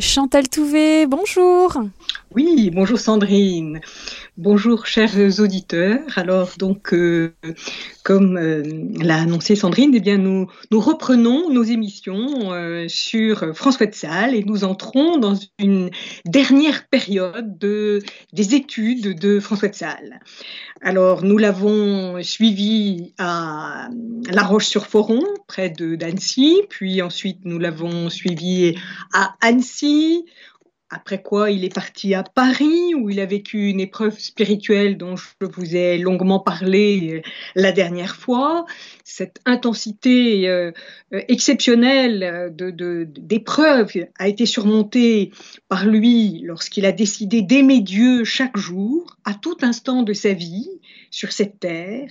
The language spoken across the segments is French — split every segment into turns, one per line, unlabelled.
Chantal Touvet, bonjour.
Oui, bonjour Sandrine. Bonjour chers auditeurs. Alors donc, euh, comme euh, l'a annoncé Sandrine, eh nous, reprenons nos émissions euh, sur François de Sales et nous entrons dans une dernière période de, des études de François de Sales. Alors nous l'avons suivi à La Roche-sur-Foron, près de d'Annecy, puis ensuite nous l'avons suivi à Annecy, après quoi, il est parti à Paris, où il a vécu une épreuve spirituelle dont je vous ai longuement parlé euh, la dernière fois. Cette intensité euh, euh, exceptionnelle d'épreuve de, a été surmontée par lui lorsqu'il a décidé d'aimer Dieu chaque jour, à tout instant de sa vie, sur cette terre,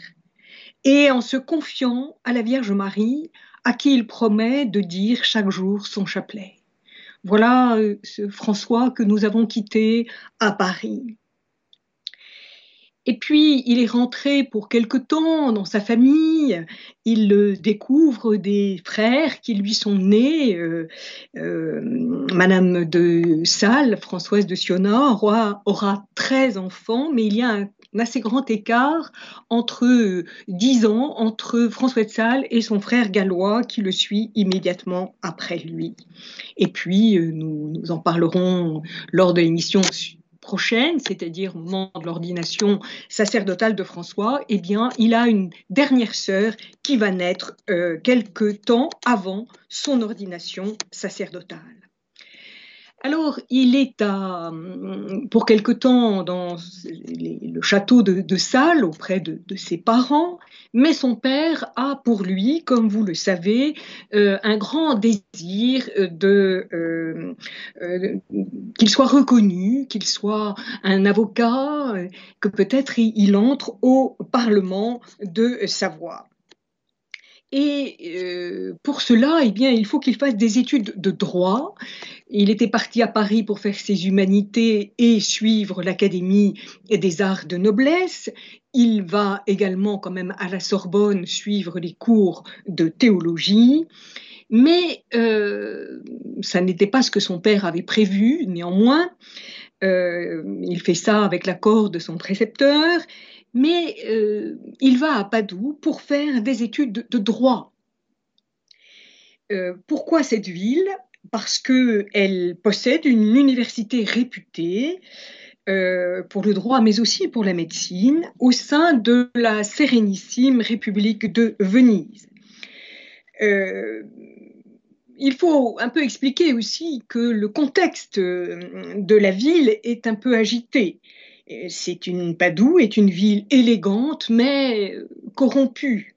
et en se confiant à la Vierge Marie, à qui il promet de dire chaque jour son chapelet. Voilà euh, ce François que nous avons quitté à Paris. Et puis, il est rentré pour quelque temps dans sa famille. Il découvre des frères qui lui sont nés. Euh, euh, Madame de Salles, Françoise de Sionat, aura, aura 13 enfants, mais il y a un un assez grand écart entre 10 euh, ans entre François de Sales et son frère gallois qui le suit immédiatement après lui. Et puis, euh, nous, nous en parlerons lors de l'émission prochaine, c'est-à-dire au moment de l'ordination sacerdotale de François, eh bien, il a une dernière sœur qui va naître euh, quelque temps avant son ordination sacerdotale. Alors, il est à, pour quelque temps dans le château de, de Salles auprès de, ses parents, mais son père a pour lui, comme vous le savez, euh, un grand désir euh, euh, qu'il soit reconnu, qu'il soit un avocat, que peut-être il entre au Parlement de Savoie. Et euh, pour cela, eh bien, il faut qu'il fasse des études de droit. Il était parti à Paris pour faire ses humanités et suivre l'Académie des arts de noblesse. Il va également quand même à la Sorbonne suivre les cours de théologie. Mais euh, ça n'était pas ce que son père avait prévu, néanmoins. Euh, il fait ça avec l'accord de son précepteur mais euh, il va à Padoue pour faire des études de, droit. Euh, pourquoi cette ville? Parce qu'elle possède une université réputée euh, pour le droit, mais aussi pour la médecine, au sein de la Sérénissime République de Venise. il faut un peu expliquer aussi que le contexte de la ville est un peu agité c'est une Padoue est une ville élégante mais corrompue.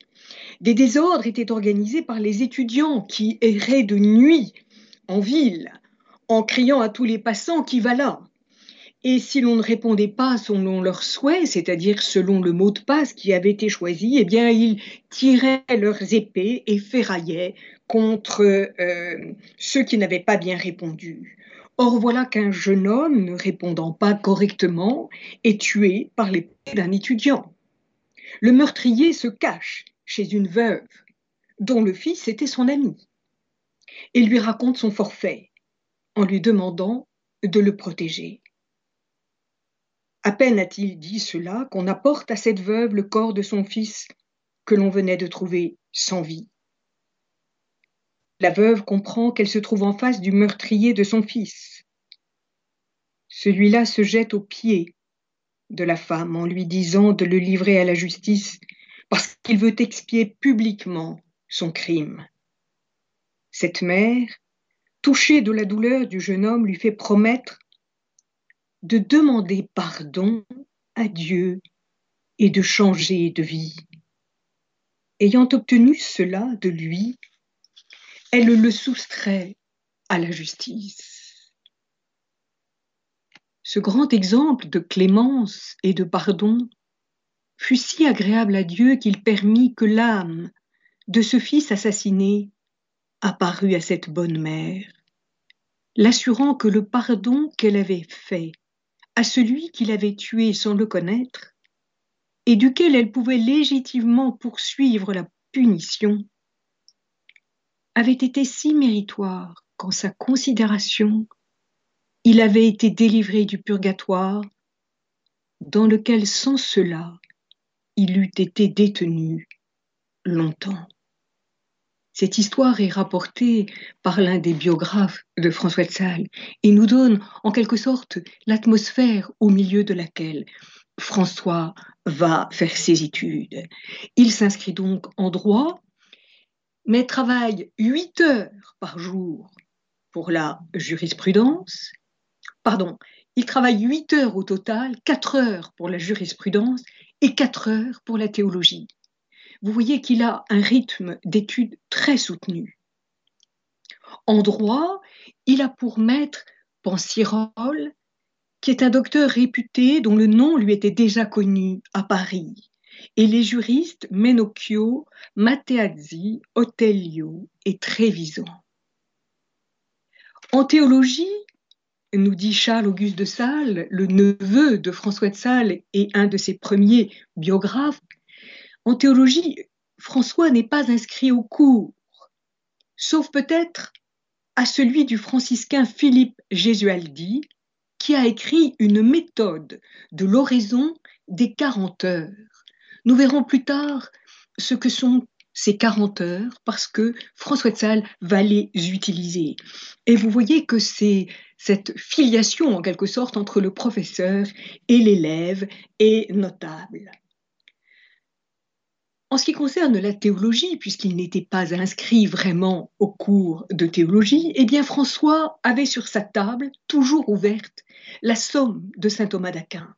Des désordres étaient organisés par les étudiants qui erraient de nuit en ville en criant à tous les passants qui va là. Et si l'on ne répondait pas selon leurs souhaits, c'est-à-dire selon le mot de passe qui avait été choisi, eh bien ils tiraient leurs épées et ferraillaient contre euh, ceux qui n'avaient pas bien répondu. Or voilà qu'un jeune homme, ne répondant pas correctement, est tué par l'épée d'un étudiant. Le meurtrier se cache chez une veuve, dont le fils était son ami, et lui raconte son forfait, en lui demandant de le protéger. À peine a-t-il dit cela qu'on apporte à cette veuve le corps de son fils que l'on venait de trouver sans vie. La veuve comprend qu'elle se trouve en face du meurtrier de son fils. Celui-là se jette aux pieds de la femme en lui disant de le livrer à la justice parce qu'il veut expier publiquement son crime. Cette mère, touchée de la douleur du jeune homme, lui fait promettre de demander pardon à Dieu et de changer de vie. Ayant obtenu cela de lui, elle le soustrait à la justice. Ce grand exemple de clémence et de pardon fut si agréable à Dieu qu'il permit que l'âme de ce fils assassiné apparût à cette bonne mère, l'assurant que le pardon qu'elle avait fait à celui qui l'avait tué sans le connaître, et duquel elle pouvait légitimement poursuivre la punition, avait été si méritoire qu'en sa considération, il avait été délivré du purgatoire dans lequel sans cela il eût été détenu longtemps. Cette histoire est rapportée par l'un des biographes de François de Sales et nous donne en quelque sorte l'atmosphère au milieu de laquelle François va faire ses études. Il s'inscrit donc en droit, mais travaille huit heures par jour pour la jurisprudence. Pardon, il travaille huit heures au total, quatre heures pour la jurisprudence et quatre heures pour la théologie. Vous voyez qu'il a un rythme d'études très soutenu. En droit, il a pour maître Pensirol, qui est un docteur réputé dont le nom lui était déjà connu à Paris, et les juristes Menocchio, Mateazzi, Otelio et Trévisan. En théologie, nous dit Charles Auguste de Sales, le neveu de François de Sales et un de ses premiers biographes, en théologie, François n'est pas inscrit au cours, sauf peut-être à celui du franciscain Philippe Gesualdi, qui a écrit une méthode de l'oraison des 40 heures. Nous verrons plus tard ce que sont ces 40 heures parce que François de Sales va les utiliser. Et vous voyez que c'est cette filiation en quelque sorte entre le professeur et l'élève est notable. En ce qui concerne la théologie, puisqu'il n'était pas inscrit vraiment au cours de théologie, eh bien François avait sur sa table, toujours ouverte, la somme de saint Thomas d'Aquin.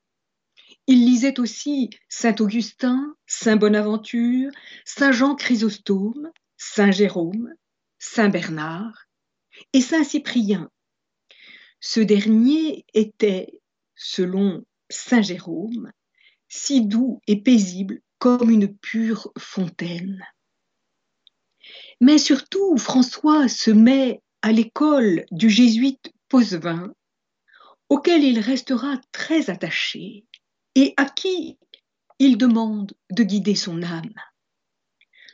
Il lisait aussi saint Augustin, saint Bonaventure, saint Jean Chrysostome, saint Jérôme, saint Bernard et saint Cyprien. Ce dernier était, selon saint Jérôme, si doux et paisible comme une pure fontaine. Mais surtout, François se met à l'école du jésuite Posevin, auquel il restera très attaché et à qui il demande de guider son âme.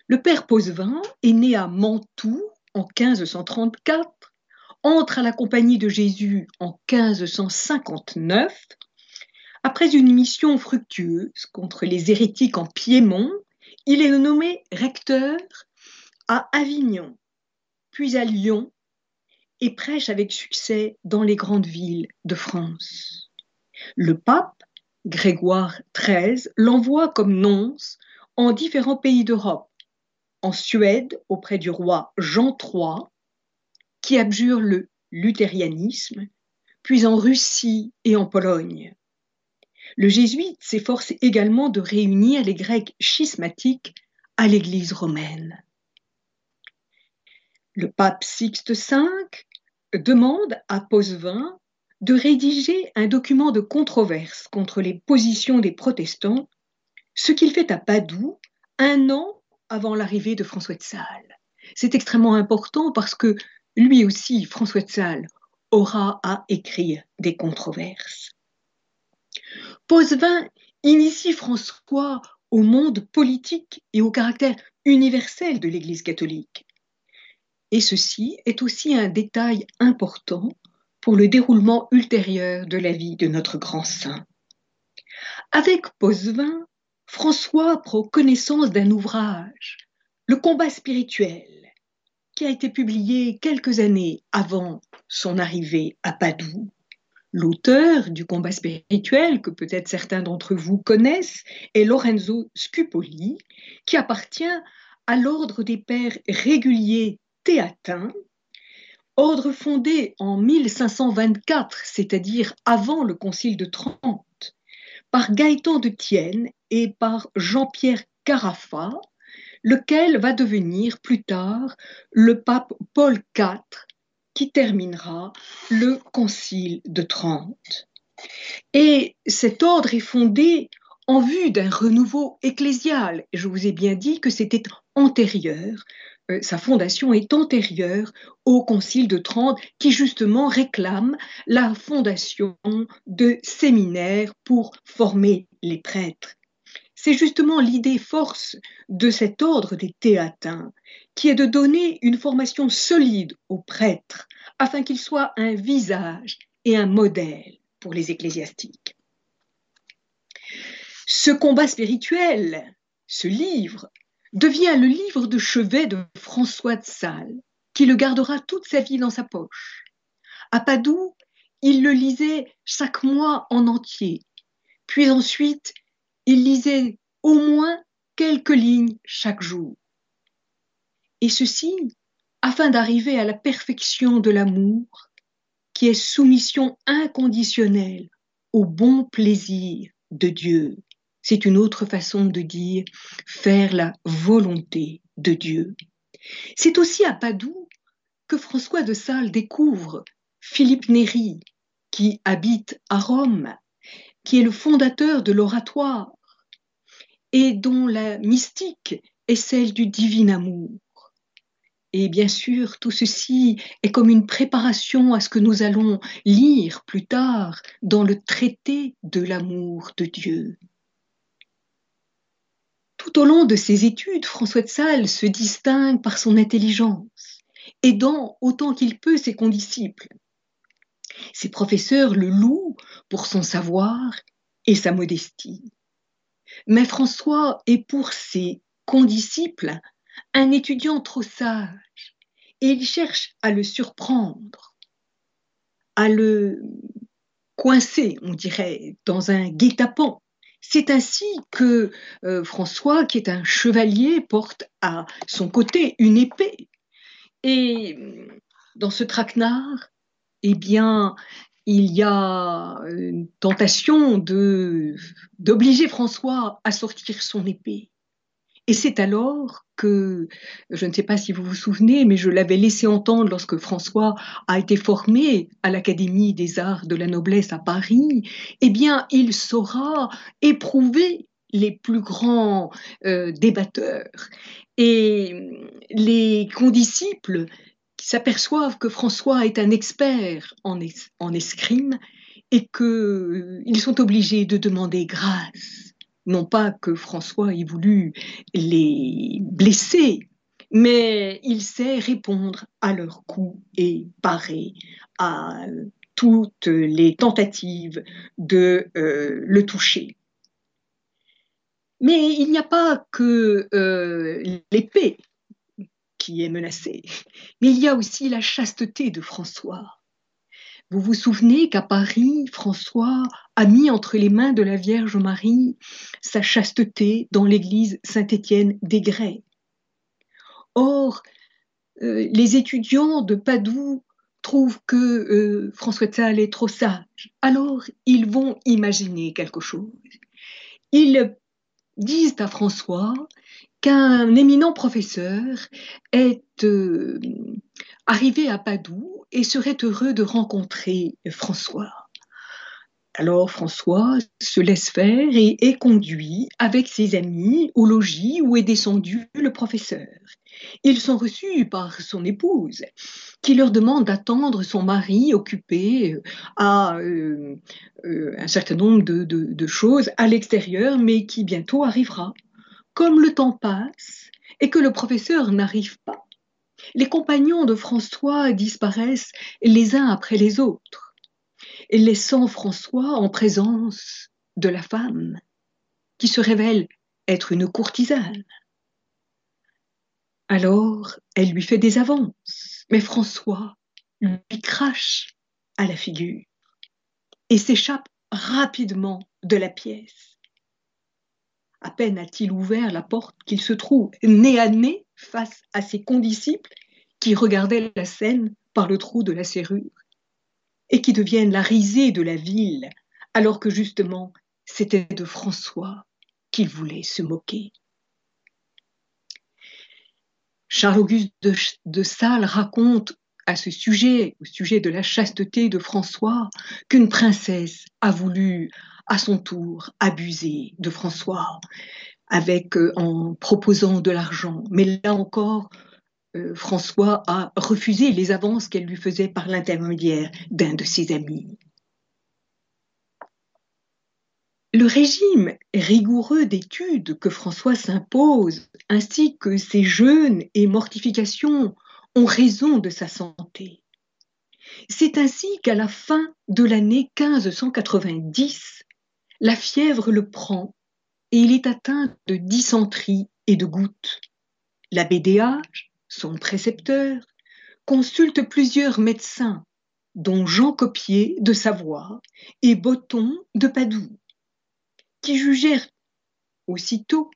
Le père Posevin est né à Mantoue en 1534, entre à la compagnie de Jésus en 1559 après une mission fructueuse contre les hérétiques en Piémont, il est nommé recteur à Avignon, puis à Lyon, et prêche avec succès dans les grandes villes de France. Le pape, Grégoire XIII, l'envoie comme nonce en différents pays d'Europe, en Suède auprès du roi Jean III, qui abjure le luthérianisme, puis en Russie et en Pologne. Le jésuite s'efforce également de réunir les Grecs schismatiques à l'Église romaine. Le pape Sixte V demande à Posevin de rédiger un document de controverse contre les positions des protestants, ce qu'il fait à Padoue un an avant l'arrivée de François de Sales. C'est extrêmement important parce que lui aussi, François de Sales, aura à écrire des controverses. Posevin initie François au monde politique et au caractère universel de l'Église catholique. Et ceci est aussi un détail important pour le déroulement ultérieur de la vie de notre grand saint. Avec Posevin, François prend connaissance d'un ouvrage, Le combat spirituel, qui a été publié quelques années avant son arrivée à Padoue L'auteur du combat spirituel, que peut-être certains d'entre vous connaissent, est Lorenzo Scupoli, qui appartient à l'ordre des pères réguliers théatins, ordre fondé en 1524, c'est-à-dire avant le Concile de Trente, par Gaëtan de Thienne et par Jean-Pierre Carafa, lequel va devenir plus tard le pape Paul IV qui terminera le Concile de Trente. Et cet ordre est fondé en vue d'un renouveau ecclésial. Je vous ai bien dit que c'était antérieur, sa fondation est antérieure au Concile de Trente qui justement réclame la fondation de séminaires pour former les prêtres. C'est justement l'idée force de cet ordre des théatins qui est de donner une formation solide aux prêtres afin qu'ils soient un visage et un modèle pour les ecclésiastiques. Ce combat spirituel, ce livre, devient le livre de chevet de François de Sales, qui le gardera toute sa vie dans sa poche. À Padoue, il le lisait chaque mois en entier, puis ensuite, il lisait au moins quelques lignes chaque jour. Et ceci afin d'arriver à la perfection de l'amour, qui est soumission inconditionnelle au bon plaisir de Dieu. C'est une autre façon de dire faire la volonté de Dieu. C'est aussi à Padoue que François de Sales découvre Philippe Néri, qui habite à Rome, qui est le fondateur de l'oratoire et dont la mystique est celle du divin amour. Et bien sûr, tout ceci est comme une préparation à ce que nous allons lire plus tard dans le traité de l'amour de Dieu. Tout au long de ses études, François de Sales se distingue par son intelligence, aidant autant qu'il peut ses condisciples. Ses professeurs le louent pour son savoir et sa modestie. Mais François est pour ses condisciples un étudiant trop sage et il cherche à le surprendre, à le coincer, on dirait, dans un guet-apens c'est ainsi que euh, François, qui est un chevalier, porte à son côté une épée. Et dans ce traquenard, eh bien, il y a une tentation d'obliger François à sortir son épée. Et c'est alors que, je ne sais pas si vous vous souvenez, mais je l'avais laissé entendre lorsque François a été formé à l'Académie des arts de la noblesse à Paris, eh bien, il saura éprouver les plus grands euh, débatteurs. Et les condisciples qui s'aperçoivent que François est un expert en, en escrime et qu'ils sont obligés de demander grâce non pas que François ait voulu les blesser, mais il sait répondre à leurs coups et parer à toutes les tentatives de euh, le toucher. Mais il n'y a pas que euh, l'épée qui est menacée, mais il y a aussi la chasteté de François. Vous vous souvenez qu'à Paris, François a mis entre les mains de la Vierge Marie sa chasteté dans l'église Saint-Étienne des Grès. Or, euh, les étudiants de Padoue trouvent que euh, François de est trop sage. Alors, ils vont imaginer quelque chose. Ils disent à François qu'un éminent professeur est euh, arrivé à Padoue et serait heureux de rencontrer François. Alors François se laisse faire et est conduit avec ses amis au logis où est descendu le professeur. Ils sont reçus par son épouse, qui leur demande d'attendre son mari occupé euh, à euh, un certain nombre de choses à l'extérieur, mais qui bientôt arrivera. Comme le temps passe et que le professeur n'arrive pas, les compagnons de François disparaissent les uns après les autres, laissant François en présence de la femme, qui se révèle être une courtisane. Alors, elle lui fait des avances, mais François lui crache à la figure et s'échappe rapidement de la pièce. À peine a-t-il ouvert la porte qu'il se trouve nez à nez face à ses condisciples qui regardaient la scène par le trou de la serrure et qui deviennent la risée de la ville, alors que justement c'était de François qu'il voulait se moquer. Charles-Auguste de, de Sales raconte à ce sujet, au sujet de la chasteté de François, qu'une princesse a voulu à son tour abuser de François avec euh, en proposant de l'argent. Mais là encore, euh, François a refusé les avances qu'elle lui faisait par l'intermédiaire d'un de ses amis. Le régime rigoureux d'études que François s'impose, ainsi que ses jeûnes et mortifications, ont raison de sa santé. C'est ainsi qu'à la fin de l'année 1590, la fièvre le prend et il est atteint de dysenterie et de gouttes. L'abbé Déage, son précepteur, consulte plusieurs médecins, dont Jean Copier de Savoie et Botton de Padoue, qui jugèrent aussitôt,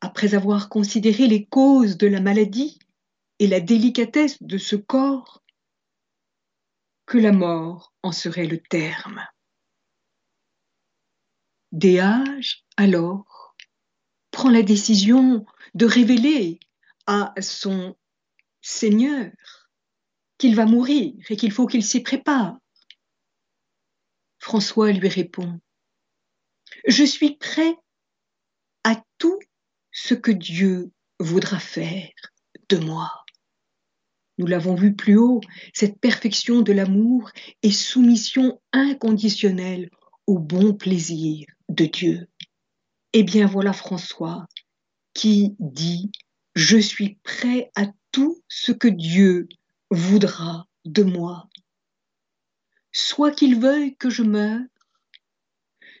après avoir considéré les causes de la maladie et la délicatesse de ce corps, que la mort en serait le terme. Déage, alors, prend la décision de révéler à son Seigneur qu'il va mourir et qu'il faut qu'il s'y prépare. François lui répond, Je suis prêt à tout ce que Dieu voudra faire de moi. Nous l'avons vu plus haut, cette perfection de l'amour et soumission inconditionnelle au bon plaisir de Dieu. Eh bien voilà François qui dit Je suis prêt à tout ce que Dieu voudra de moi. Soit qu'il veuille que je meure,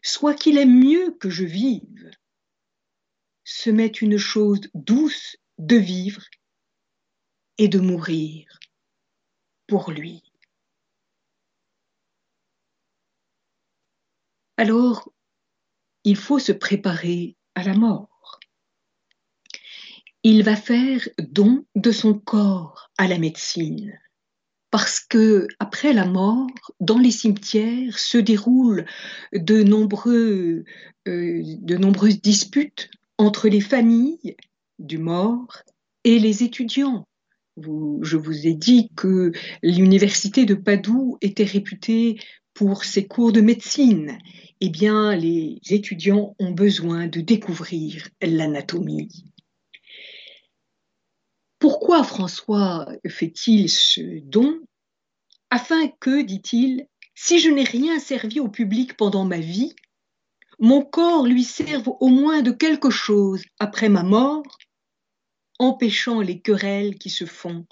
soit qu'il aime mieux que je vive. Ce m'est une chose douce de vivre et de mourir pour lui. Alors, il faut se préparer à la mort. Il va faire don de son corps à la médecine parce que après la mort, dans les cimetières se déroulent de, euh, de nombreuses disputes entre les familles du mort et les étudiants je vous ai dit que l'université de Padoue était réputée pour ses cours de médecine. Eh bien, les étudiants ont besoin de découvrir l'anatomie. Pourquoi François fait-il ce don Afin que, dit-il, si je n'ai rien servi au public pendant ma vie, mon corps lui serve au moins de quelque chose après ma mort empêchant les querelles qui se font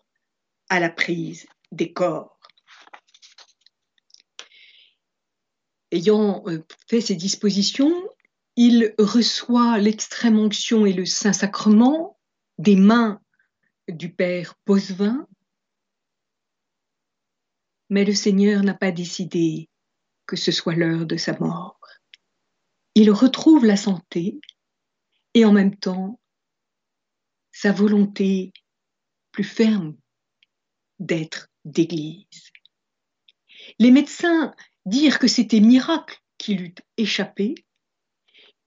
à la prise des corps. Ayant euh, fait ces dispositions, il reçoit l'extrême onction et le Saint-Sacrement des mains du Père Posevin, mais le Seigneur n'a pas décidé que ce soit l'heure de sa mort. Il retrouve la santé et en même temps sa volonté plus ferme d'être d'Église. Les médecins dirent que c'était miracle qu'il eût échappé,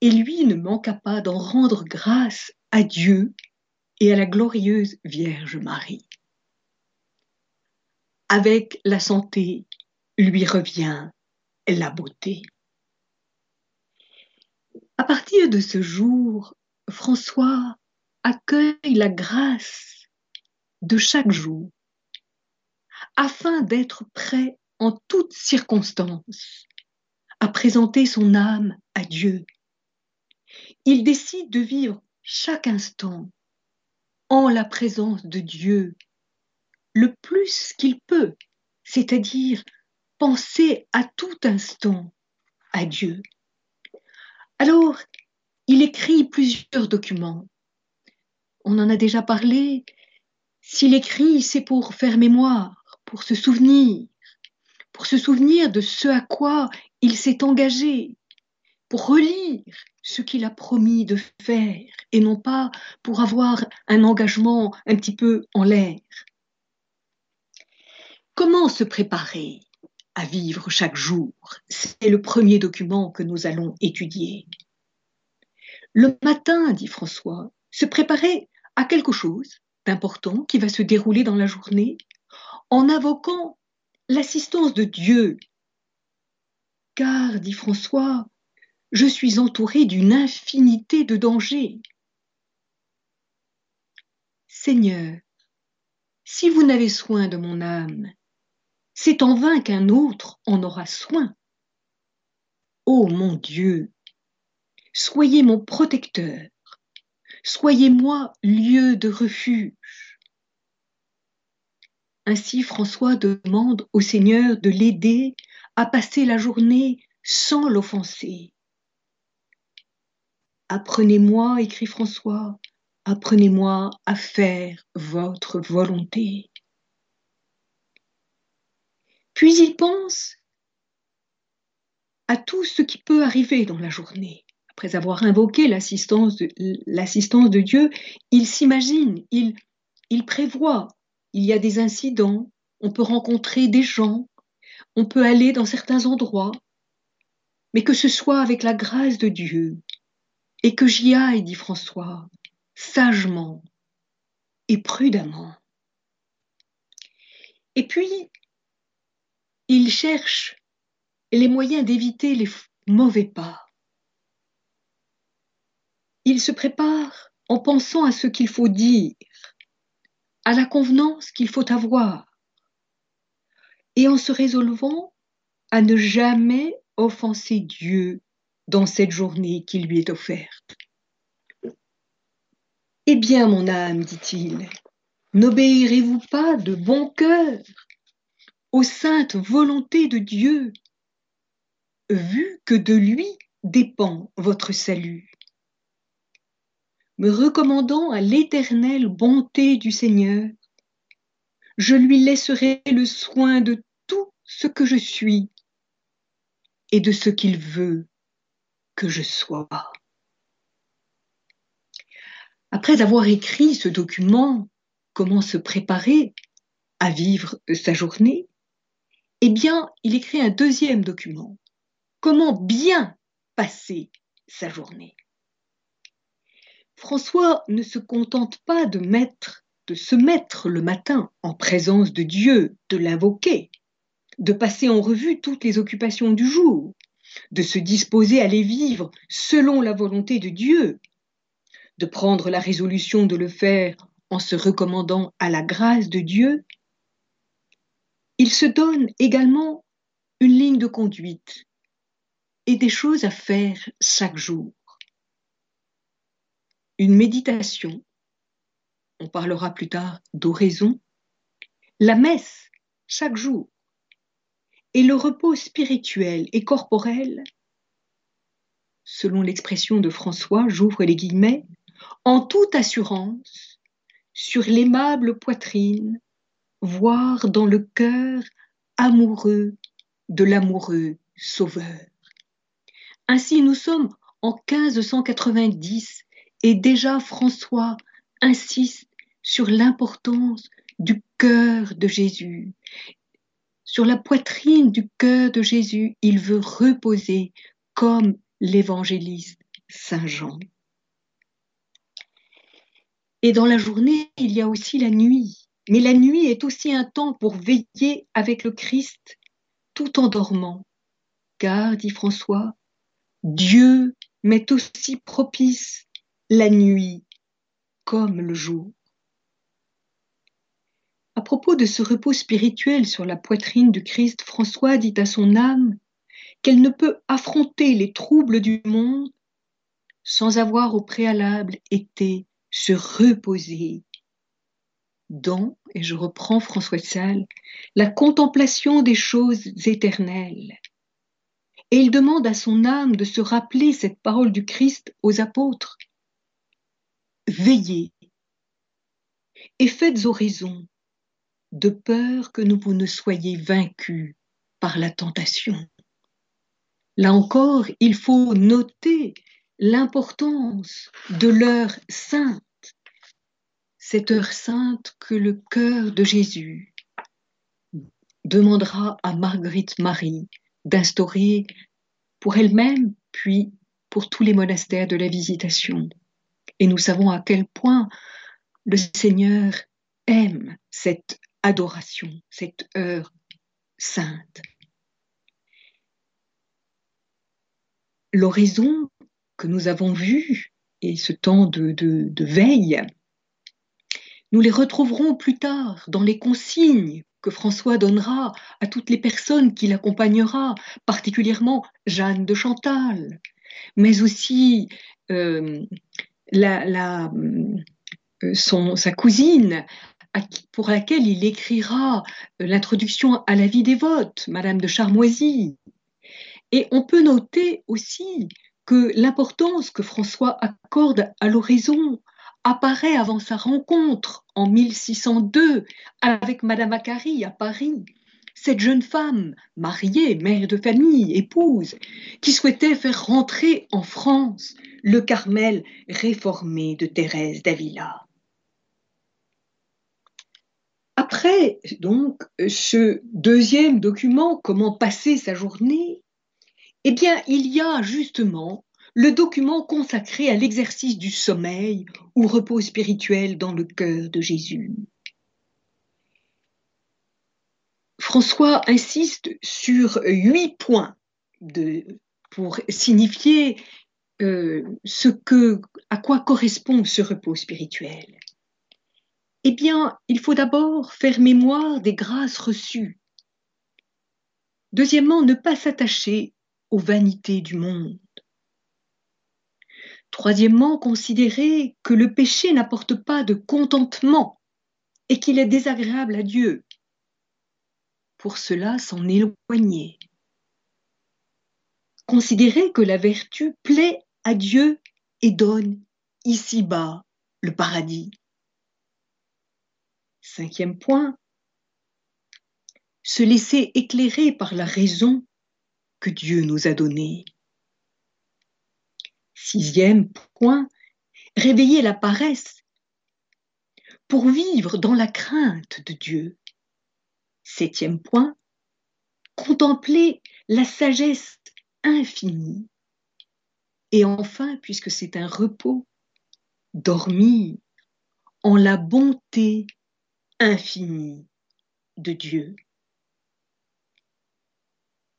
et lui ne manqua pas d'en rendre grâce à Dieu et à la glorieuse Vierge Marie. Avec la santé lui revient la beauté. À partir de ce jour, François accueille la grâce de chaque jour afin d'être prêt en toutes circonstances à présenter son âme à Dieu. Il décide de vivre chaque instant en la présence de Dieu le plus qu'il peut, c'est-à-dire penser à tout instant à Dieu. Alors, il écrit plusieurs documents on en a déjà parlé. S'il écrit, c'est pour faire mémoire, pour se souvenir, pour se souvenir de ce à quoi il s'est engagé, pour relire ce qu'il a promis de faire, et non pas pour avoir un engagement un petit peu en l'air. Comment se préparer à vivre chaque jour? C'est le premier document que nous allons étudier. Le matin, dit François, se préparer à quelque chose d'important qui va se dérouler dans la journée en invoquant l'assistance de Dieu. Car, dit François, je suis entouré d'une infinité de dangers. Seigneur, si vous n'avez soin de mon âme, c'est en vain qu'un autre en aura soin. Ô mon Dieu, soyez mon protecteur, Soyez-moi lieu de refuge. Ainsi François demande au Seigneur de l'aider à passer la journée sans l'offenser. Apprenez-moi, écrit François, apprenez-moi à faire votre volonté. Puis il pense à tout ce qui peut arriver dans la journée. Après avoir invoqué l'assistance de, Dieu, il s'imagine, il prévoit, il y a des incidents, on peut rencontrer des gens, on peut aller dans certains endroits, mais que ce soit avec la grâce de Dieu, et que j'y aille, dit François, sagement et prudemment. Et puis, il cherche les moyens d'éviter les mauvais pas. Il se prépare en pensant à ce qu'il faut dire, à la convenance qu'il faut avoir, et en se résolvant à ne jamais offenser Dieu dans cette journée qui lui est offerte. Eh bien, mon âme, dit-il, n'obéirez-vous pas de bon cœur aux saintes volontés de Dieu, vu que de lui dépend votre salut? Me recommandant à l'éternelle bonté du Seigneur, je lui laisserai le soin de tout ce que je suis et de ce qu'il veut que je sois. Après avoir écrit ce document, comment se préparer à vivre sa journée, eh bien, il écrit un deuxième document, comment bien passer sa journée? François ne se contente pas de de se mettre le matin en présence de Dieu, de l'invoquer, de passer en revue toutes les occupations du jour, de se disposer à les vivre selon la volonté de Dieu, de prendre la résolution de le faire en se recommandant à la grâce de Dieu, il se donne également une ligne de conduite et des choses à faire chaque jour. Une méditation, on parlera plus tard d'oraison, la messe chaque jour et le repos spirituel et corporel, selon l'expression de François, j'ouvre les guillemets, en toute assurance, sur l'aimable poitrine, voir dans le cœur amoureux de l'amoureux Sauveur. Ainsi nous sommes en 1590 et déjà François insiste sur l'importance du cœur de Jésus. Sur la poitrine du cœur de Jésus, il veut reposer comme l'évangéliste Saint Jean. Et dans la journée, il y a aussi la nuit. Mais la nuit est aussi un temps pour veiller avec le Christ tout en dormant. Car, dit François, Dieu m'est aussi propice la nuit comme le jour. À propos de ce repos spirituel sur la poitrine du Christ, François dit à son âme qu'elle ne peut affronter les troubles du monde sans avoir au préalable été se reposer dans, et je reprends François de Sales, la contemplation des choses éternelles. Et il demande à son âme de se rappeler cette parole du Christ aux apôtres veillez et faites oraison, de peur que vous ne soyez vaincus par la tentation. Là encore, il faut noter l'importance de l'heure sainte, cette heure sainte que le cœur de Jésus demandera à Marguerite Marie d'instaurer pour elle-même, puis pour tous les monastères de la Visitation. Et nous savons à quel point le Seigneur aime cette adoration, cette heure sainte. L'horizon que nous avons vu et ce temps de, veille, nous les retrouverons plus tard dans les consignes que François donnera à toutes les personnes qui l'accompagnera, particulièrement Jeanne de Chantal, mais aussi euh, la, euh, sa cousine pour laquelle il écrira euh, l'introduction à la vie des votes, Madame de Charmoisy. Et on peut noter aussi que l'importance que François accorde à l'oraison apparaît avant sa rencontre en 1602 avec Madame Acari à Paris. Cette jeune femme, mariée, mère de famille, épouse, qui souhaitait faire rentrer en France le Carmel réformé de Thérèse d'Avila. Donc, ce deuxième document, comment passer sa journée, eh bien, il y a justement le document consacré à l'exercice du sommeil ou repos spirituel dans le cœur de Jésus. François insiste sur huit points pour signifier euh, ce que, à quoi correspond ce repos spirituel. Eh bien, il faut d'abord faire mémoire des grâces reçues. Deuxièmement, ne pas s'attacher aux vanités du monde. Troisièmement, considérer que le péché n'apporte pas de contentement et qu'il est désagréable à Dieu. Pour cela, s'en éloigner. Considérer que la vertu plaît à Dieu et donne ici-bas le paradis. Cinquième point, se laisser éclairer par la raison que Dieu nous a donnée. Sixième point, réveiller la paresse pour vivre dans la crainte de Dieu. Septième point, contempler la sagesse infinie. Et enfin, puisque c'est un repos, dormir en la bonté infini de Dieu.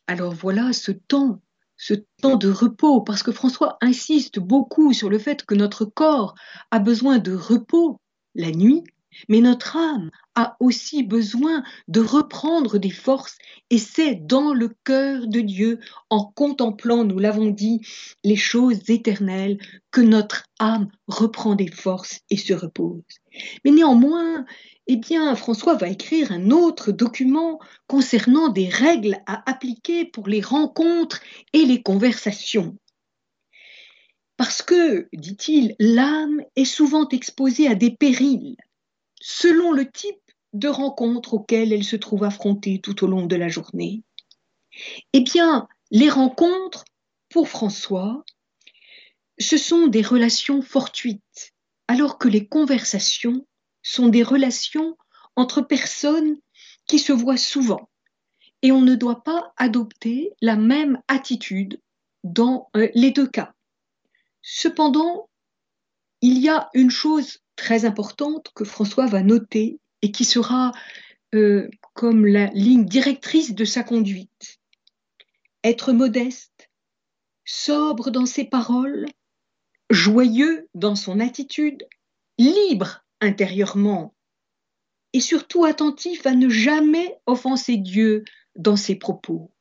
Alors voilà ce temps, ce temps de repos, parce que François insiste beaucoup sur le fait que notre corps a besoin de repos la nuit, mais notre âme a aussi besoin de reprendre des forces et c'est dans le cœur de Dieu, en contemplant, nous l'avons dit, les choses éternelles, que notre âme reprend des forces et se repose. Mais néanmoins, eh bien, François va écrire un autre document concernant des règles à appliquer pour les rencontres et les conversations. Parce que, dit-il, l'âme est souvent exposée à des périls, selon le type de rencontres auxquelles elle se trouve affrontée tout au long de la journée. Eh bien, les rencontres, pour François, ce sont des relations fortuites, alors que les conversations sont des relations entre personnes qui se voient souvent. Et on ne doit pas adopter la même attitude dans euh, les deux cas. Cependant, il y a une chose très importante que François va noter et qui sera euh, comme la ligne directrice de sa conduite. Être modeste, sobre dans ses paroles, joyeux dans son attitude, libre intérieurement et surtout attentif à ne jamais offenser Dieu dans ses propos.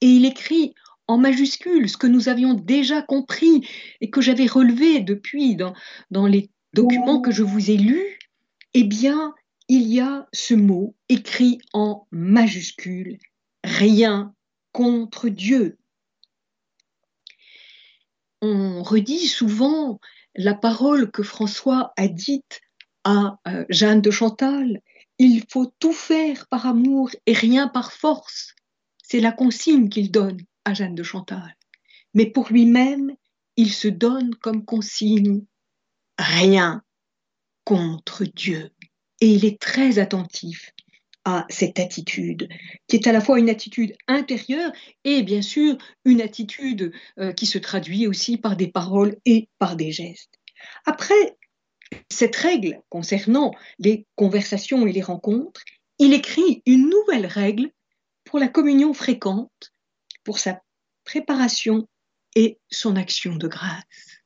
Et il écrit en majuscule ce que nous avions déjà compris et que j'avais relevé depuis dans, dans les documents que je vous ai lus, eh bien, il y a ce mot écrit en majuscule, rien contre Dieu. On redit souvent la parole que François a dite à euh, Jeanne de Chantal, il faut tout faire par amour et rien par force. C'est la consigne qu'il donne à Jeanne de Chantal. Mais pour lui-même, il se donne comme consigne rien contre Dieu. Et il est très attentif à cette attitude, qui est à la fois une attitude intérieure et bien sûr une attitude euh, qui se traduit aussi par des paroles et par des gestes. Après cette règle concernant les conversations et les rencontres, il écrit une nouvelle règle pour la communion fréquente, pour sa préparation et son action de grâce.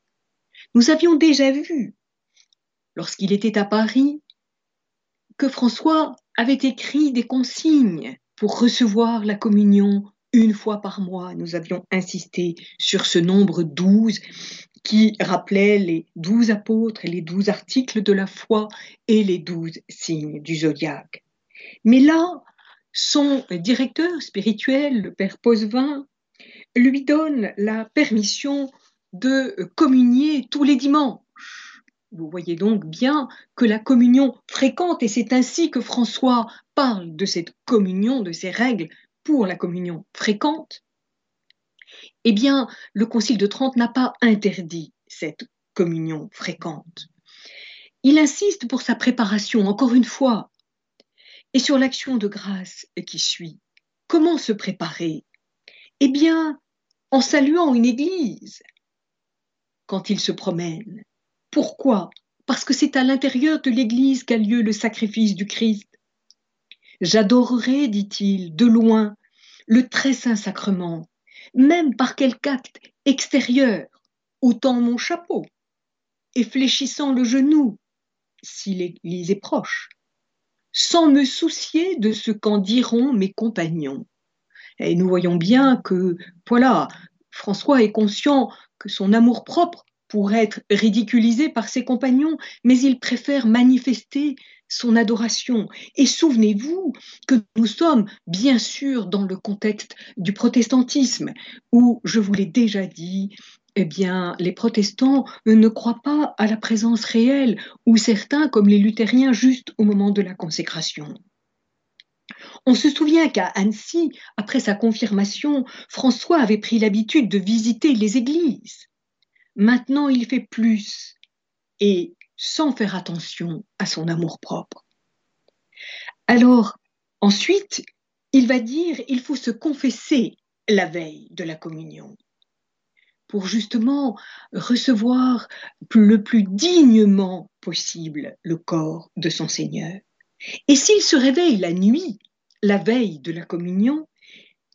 Nous avions déjà vu, lorsqu'il était à Paris, que François avait écrit des consignes pour recevoir la communion une fois par mois. Nous avions insisté sur ce nombre 12 qui rappelait les douze apôtres et les douze articles de la foi et les douze signes du zodiaque. Mais là, son directeur spirituel, le père Posevin, lui donne la permission de communier tous les dimanches. Vous voyez donc bien que la communion fréquente, et c'est ainsi que François parle de cette communion, de ces règles pour la communion fréquente, eh bien, le Concile de Trente n'a pas interdit cette communion fréquente. Il insiste pour sa préparation, encore une fois, et sur l'action de grâce qui suit. Comment se préparer? Eh bien, en saluant une église quand il se promène. Pourquoi? Parce que c'est à l'intérieur de l'église qu'a lieu le sacrifice du Christ. J'adorerai, dit-il, de loin, le très saint sacrement, même par quelque acte extérieur, ôtant mon chapeau et fléchissant le genou, si l'église est proche, sans me soucier de ce qu'en diront mes compagnons. Et nous voyons bien que, voilà, François est conscient que son amour-propre pourrait être ridiculisé par ses compagnons, mais il préfère manifester son adoration. Et souvenez-vous que nous sommes bien sûr dans le contexte du protestantisme, où, je vous l'ai déjà dit, eh bien, les protestants ne croient pas à la présence réelle, ou certains, comme les luthériens, juste au moment de la consécration. On se souvient qu'à Annecy, après sa confirmation, François avait pris l'habitude de visiter les églises. Maintenant, il fait plus, et sans faire attention à son amour-propre. Alors, ensuite, il va dire il faut se confesser la veille de la communion pour justement recevoir le plus dignement possible le corps de son Seigneur. Et s'il se réveille la nuit, la veille de la communion,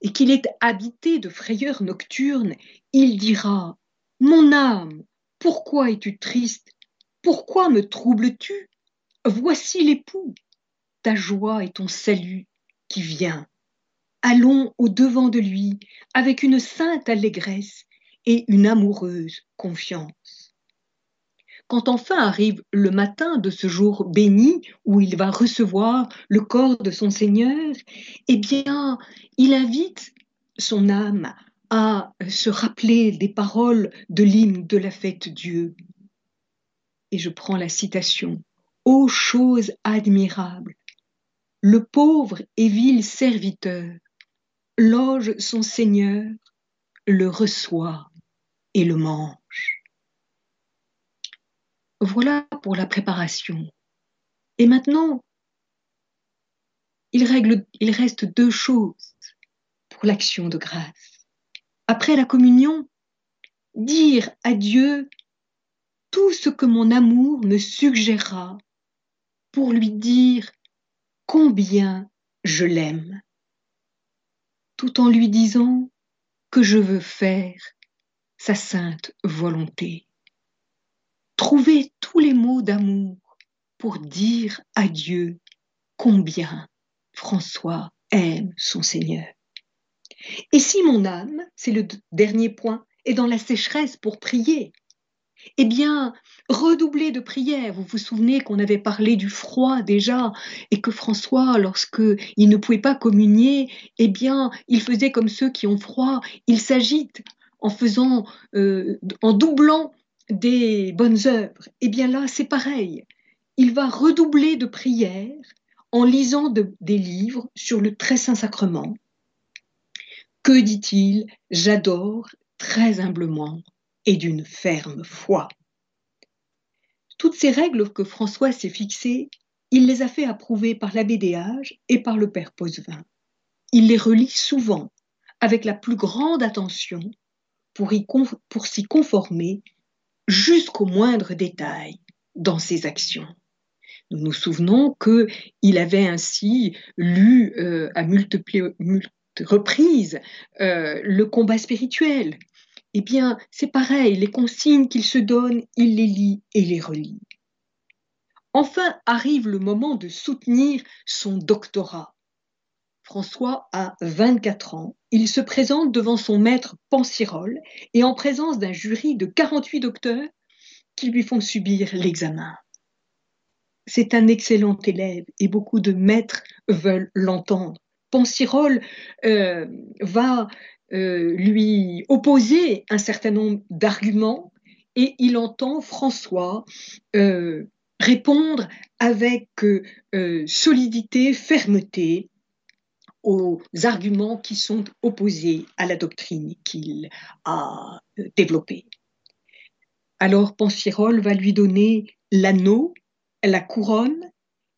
et qu'il est habité de frayeur nocturne, il dira Mon âme, pourquoi es-tu triste? Pourquoi me troubles-tu? Voici l'époux, ta joie et ton salut qui vient. Allons au devant de lui avec une sainte allégresse et une amoureuse confiance. Quand enfin arrive le matin de ce jour béni où il va recevoir le corps de son Seigneur, eh bien, il invite son âme à se rappeler des paroles de l'hymne de la fête Dieu et je prends la citation, Ô chose admirable, le pauvre et vil serviteur loge son Seigneur, le reçoit et le mange. Voilà pour la préparation. Et maintenant, il, reste deux choses pour l'action de grâce. Après la communion, dire à Dieu tout ce que mon amour me suggérera pour lui dire combien je l'aime, tout en lui disant que je veux faire sa sainte volonté. Trouver tous les mots d'amour pour dire à Dieu combien François aime son Seigneur. Et si mon âme, c'est le dernier point, est dans la sécheresse pour prier, eh bien, redoubler de prière. Vous vous souvenez qu'on avait parlé du froid déjà et que François, lorsque il ne pouvait pas communier, eh bien, il faisait comme ceux qui ont froid, il s'agite en faisant, euh, en doublant des bonnes œuvres. Eh bien là, c'est pareil. Il va redoubler de prière en lisant des livres sur le très saint sacrement. Que dit-il? J'adore très humblement et d'une ferme foi. Toutes ces règles que François s'est fixées, il les a fait approuver par l'abbé Déage et par le père Posevin. Il les relit souvent, avec la plus grande attention, pour s'y conformer jusqu'au moindre détail dans ses actions. Nous nous souvenons qu'il avait ainsi lu euh, à multiples, reprises euh, le combat spirituel, eh bien, c'est pareil, les consignes qu'il se donne, il les lit et les relit. Enfin arrive le moment de soutenir son doctorat. François a 24 ans il se présente devant son maître Pansirol et en présence d'un jury de 48 docteurs qui lui font subir l'examen. C'est un excellent élève et beaucoup de maîtres veulent l'entendre. Pansirol euh, va euh, lui opposer un certain nombre d'arguments et il entend François euh, répondre avec solidité, fermeté aux arguments qui sont opposés à la doctrine qu'il a développée. Alors Pansirol va lui donner l'anneau, la couronne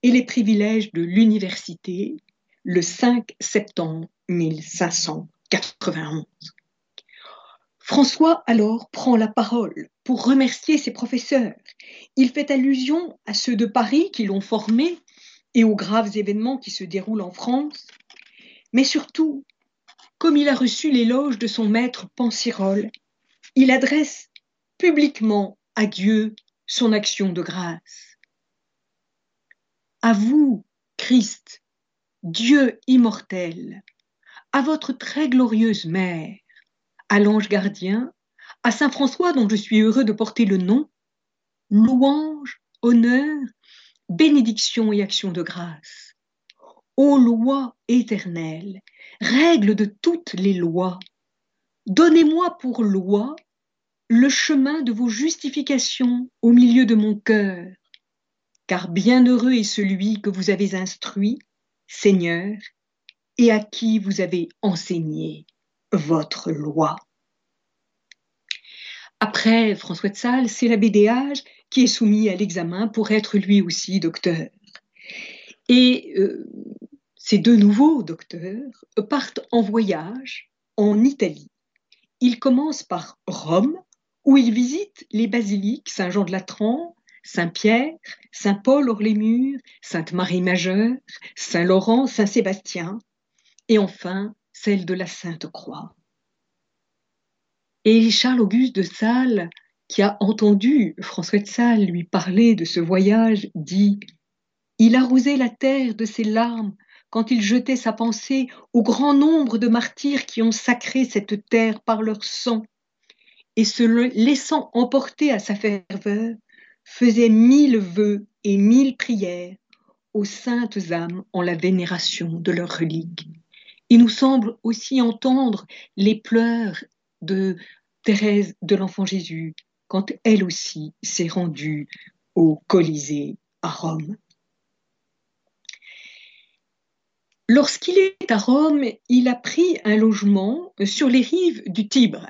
et les privilèges de l'université le 5 septembre 1591. François alors prend la parole pour remercier ses professeurs. Il fait allusion à ceux de Paris qui l'ont formé et aux graves événements qui se déroulent en France. Mais surtout, comme il a reçu l'éloge de son maître Pansirol, il adresse publiquement à Dieu son action de grâce. À vous, Christ, Dieu immortel, à votre très glorieuse mère, à l'ange gardien, à Saint François dont je suis heureux de porter le nom, louange, honneur, bénédiction et action de grâce. Ô loi éternelle, règle de toutes les lois, donnez-moi pour loi le chemin de vos justifications au milieu de mon cœur, car bienheureux est celui que vous avez instruit, Seigneur, et à qui vous avez enseigné votre loi. Après François de Sales, c'est l'abbé Bédéage qui est soumis à l'examen pour être lui aussi docteur. Et euh, ces deux nouveaux docteurs partent en voyage en Italie. Ils commencent par Rome, où ils visitent les basiliques Saint-Jean de Latran, Saint-Pierre, Saint-Paul hors les murs, Sainte-Marie majeure, Saint-Laurent, Saint-Sébastien, et enfin celle de la Sainte Croix. Et Charles-Auguste de Sales, qui a entendu François de Sales lui parler de ce voyage, dit Il arrosait la terre de ses larmes quand il jetait sa pensée au grand nombre de martyrs qui ont sacré cette terre par leur sang, et se laissant emporter à sa ferveur, faisait mille vœux et mille prières aux saintes âmes en la vénération de leurs reliques. Il nous semble aussi entendre les pleurs de Thérèse de l'Enfant Jésus quand elle aussi s'est rendue au Colisée à Rome. Lorsqu'il est à Rome, il a pris un logement sur les rives du Tibre.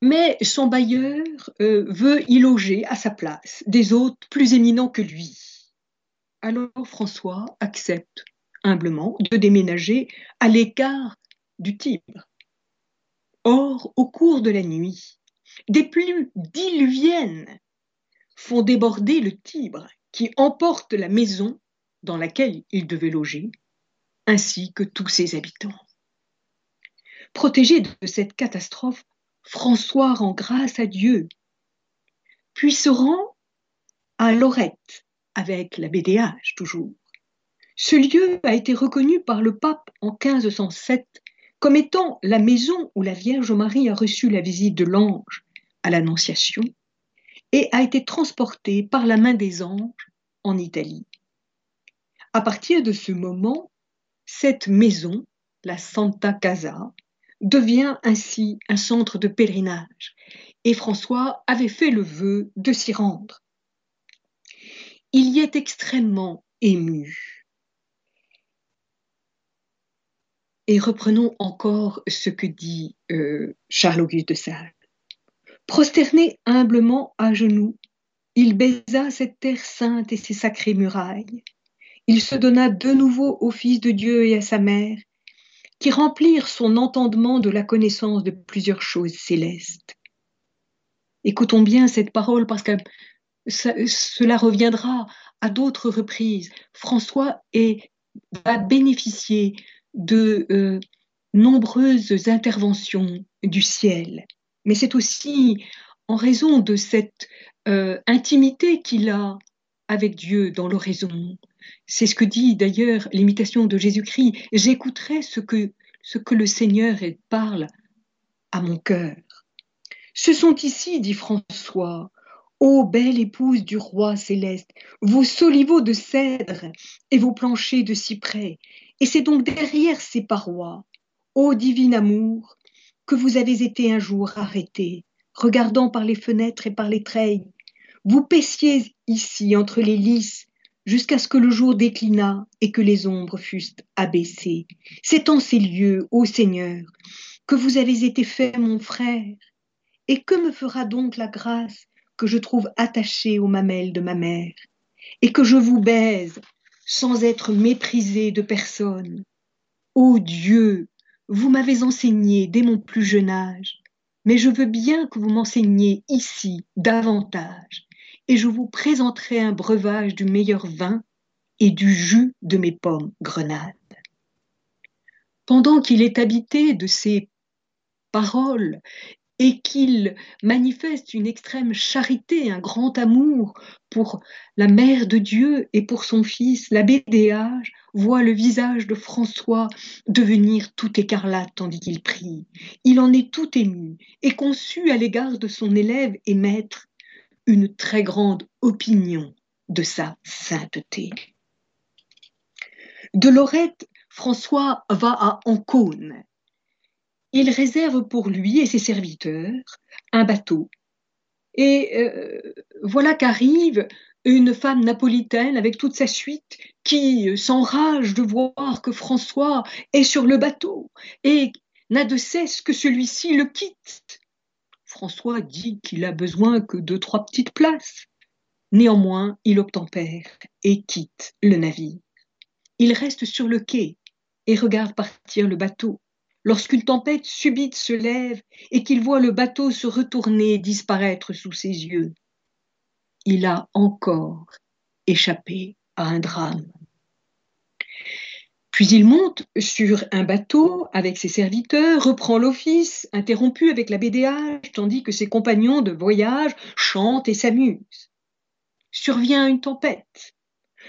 Mais son bailleur euh, veut y loger à sa place des hôtes plus éminents que lui. Alors François accepte humblement de déménager à l'écart du Tibre. Or, au cours de la nuit, des pluies diluviennes font déborder le Tibre qui emporte la maison dans laquelle il devait loger, ainsi que tous ses habitants. Protégé de cette catastrophe, François rend grâce à Dieu, puis se rend à Lorette avec la BDH toujours. Ce lieu a été reconnu par le pape en 1507 comme étant la maison où la Vierge Marie a reçu la visite de l'ange à l'Annonciation et a été transporté par la main des anges en Italie. À partir de ce moment, cette maison, la Santa Casa, devient ainsi un centre de pèlerinage et François avait fait le vœu de s'y rendre. Il y est extrêmement ému. Et reprenons encore ce que dit euh, Charles-Auguste de Sales. Prosterné humblement à genoux, il baisa cette terre sainte et ses sacrées murailles. Il se donna de nouveau au Fils de Dieu et à sa mère, qui remplirent son entendement de la connaissance de plusieurs choses célestes. Écoutons bien cette parole parce que cela reviendra à d'autres reprises. François va bénéficier de euh, nombreuses interventions du ciel. Mais c'est aussi en raison de cette euh, intimité qu'il a avec Dieu dans l'oraison. C'est ce que dit d'ailleurs l'imitation de Jésus-Christ. J'écouterai ce que ce que le Seigneur parle à mon cœur. Ce sont ici, dit François, ô belle épouse du roi céleste, vos soliveaux de cèdre et vos planchers de cyprès, et c'est donc derrière ces parois, ô divin amour, que vous avez été un jour arrêté, regardant par les fenêtres et par les treilles. Vous paissiez ici entre les lys jusqu'à ce que le jour déclinât et que les ombres fussent abaissées. C'est en ces lieux, ô Seigneur, que vous avez été fait mon frère. Et que me fera donc la grâce que je trouve attachée aux mamelles de ma mère, et que je vous baise sans être méprisée de personne? Ô Dieu, vous m'avez enseigné dès mon plus jeune âge, mais je veux bien que vous m'enseigniez ici davantage, et je vous présenterai un breuvage du meilleur vin et du jus de mes pommes grenades. Pendant qu'il est habité de ces paroles et qu'il manifeste une extrême charité, un grand amour pour la mère de Dieu et pour son fils, l'abbé Déage voit le visage de François devenir tout écarlate tandis qu'il prie. Il en est tout ému et conçut à l'égard de son élève et maître très grande opinion de sa sainteté. De Lorette, François va à Ancône. Il réserve pour lui et ses serviteurs un bateau. Et euh, voilà qu'arrive une femme napolitaine avec toute sa suite qui s'enrage de voir que François est sur le bateau et n'a de cesse que celui-ci le quitte. François dit qu'il a besoin que de trois petites places. Néanmoins, il obtempère et quitte le navire. Il reste sur le quai et regarde partir le bateau. Lorsqu'une tempête subite se lève et qu'il voit le bateau se retourner et disparaître sous ses yeux, il a encore échappé à un drame. Puis il monte sur un bateau avec ses serviteurs, reprend l'office, interrompu avec la BDH, tandis que ses compagnons de voyage chantent et s'amusent. Survient une tempête.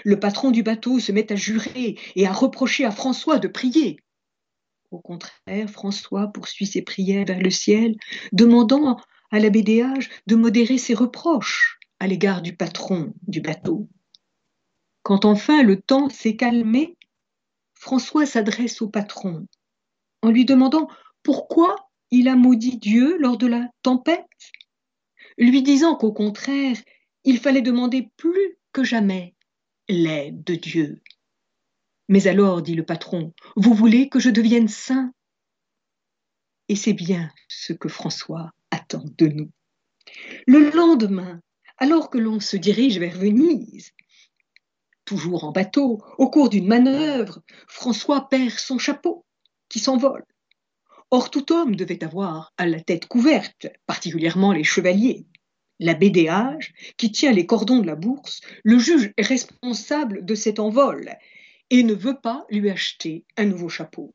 Le patron du bateau se met à jurer et à reprocher à François de prier. Au contraire, François poursuit ses prières vers le ciel, demandant à la BDH de modérer ses reproches à l'égard du patron du bateau. Quand enfin le temps s'est calmé, François s'adresse au patron en lui demandant pourquoi il a maudit Dieu lors de la tempête, lui disant qu'au contraire, il fallait demander plus que jamais l'aide de Dieu. Mais alors, dit le patron, vous voulez que je devienne saint? Et c'est bien ce que François attend de nous. Le lendemain, alors que l'on se dirige vers Venise, toujours en bateau, au cours d'une manœuvre, François perd son chapeau, qui s'envole. Or tout homme devait avoir à la tête couverte, particulièrement les chevaliers. La BDH, qui tient les cordons de la bourse, le juge est responsable de cet envol et ne veut pas lui acheter un nouveau chapeau.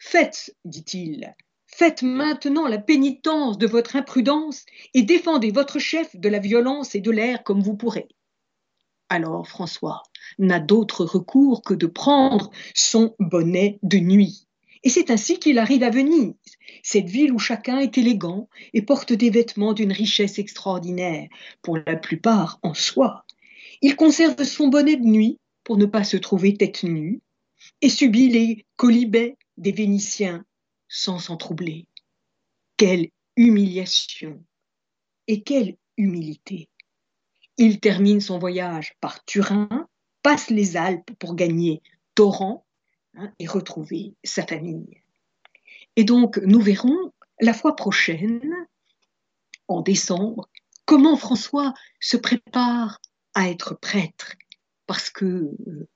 Faites, dit-il, faites maintenant la pénitence de votre imprudence et défendez votre chef de la violence et de l'air comme vous pourrez. Alors François n'a d'autre recours que de prendre son bonnet de nuit. Et c'est ainsi qu'il arrive à Venise, cette ville où chacun est élégant et porte des vêtements d'une richesse extraordinaire, pour la plupart en soie. Il conserve son bonnet de nuit pour ne pas se trouver tête nue et subit les colibets des Vénitiens sans s'en troubler. Quelle humiliation et quelle humilité il termine son voyage par Turin, passe les Alpes pour gagner Torrent hein, et retrouver sa famille. Et donc, nous verrons la fois prochaine, en décembre, comment François se prépare à être prêtre, parce que euh,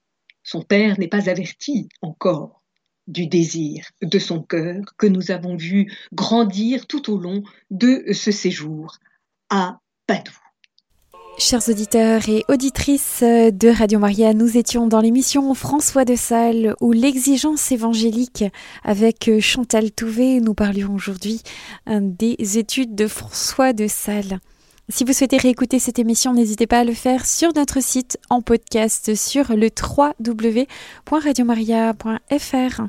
son père n'est pas averti encore du désir de son cœur que nous avons vu grandir tout au long de ce séjour à Padoue.
Chers auditeurs et auditrices de Radio Maria, nous étions dans l'émission François de Sales ou l'exigence évangélique avec Chantal Touvet. Nous parlions aujourd'hui euh, des études de François de Sales. Si vous souhaitez réécouter cette émission, n'hésitez pas à le faire sur notre site en podcast sur le www.radiomaria.fr.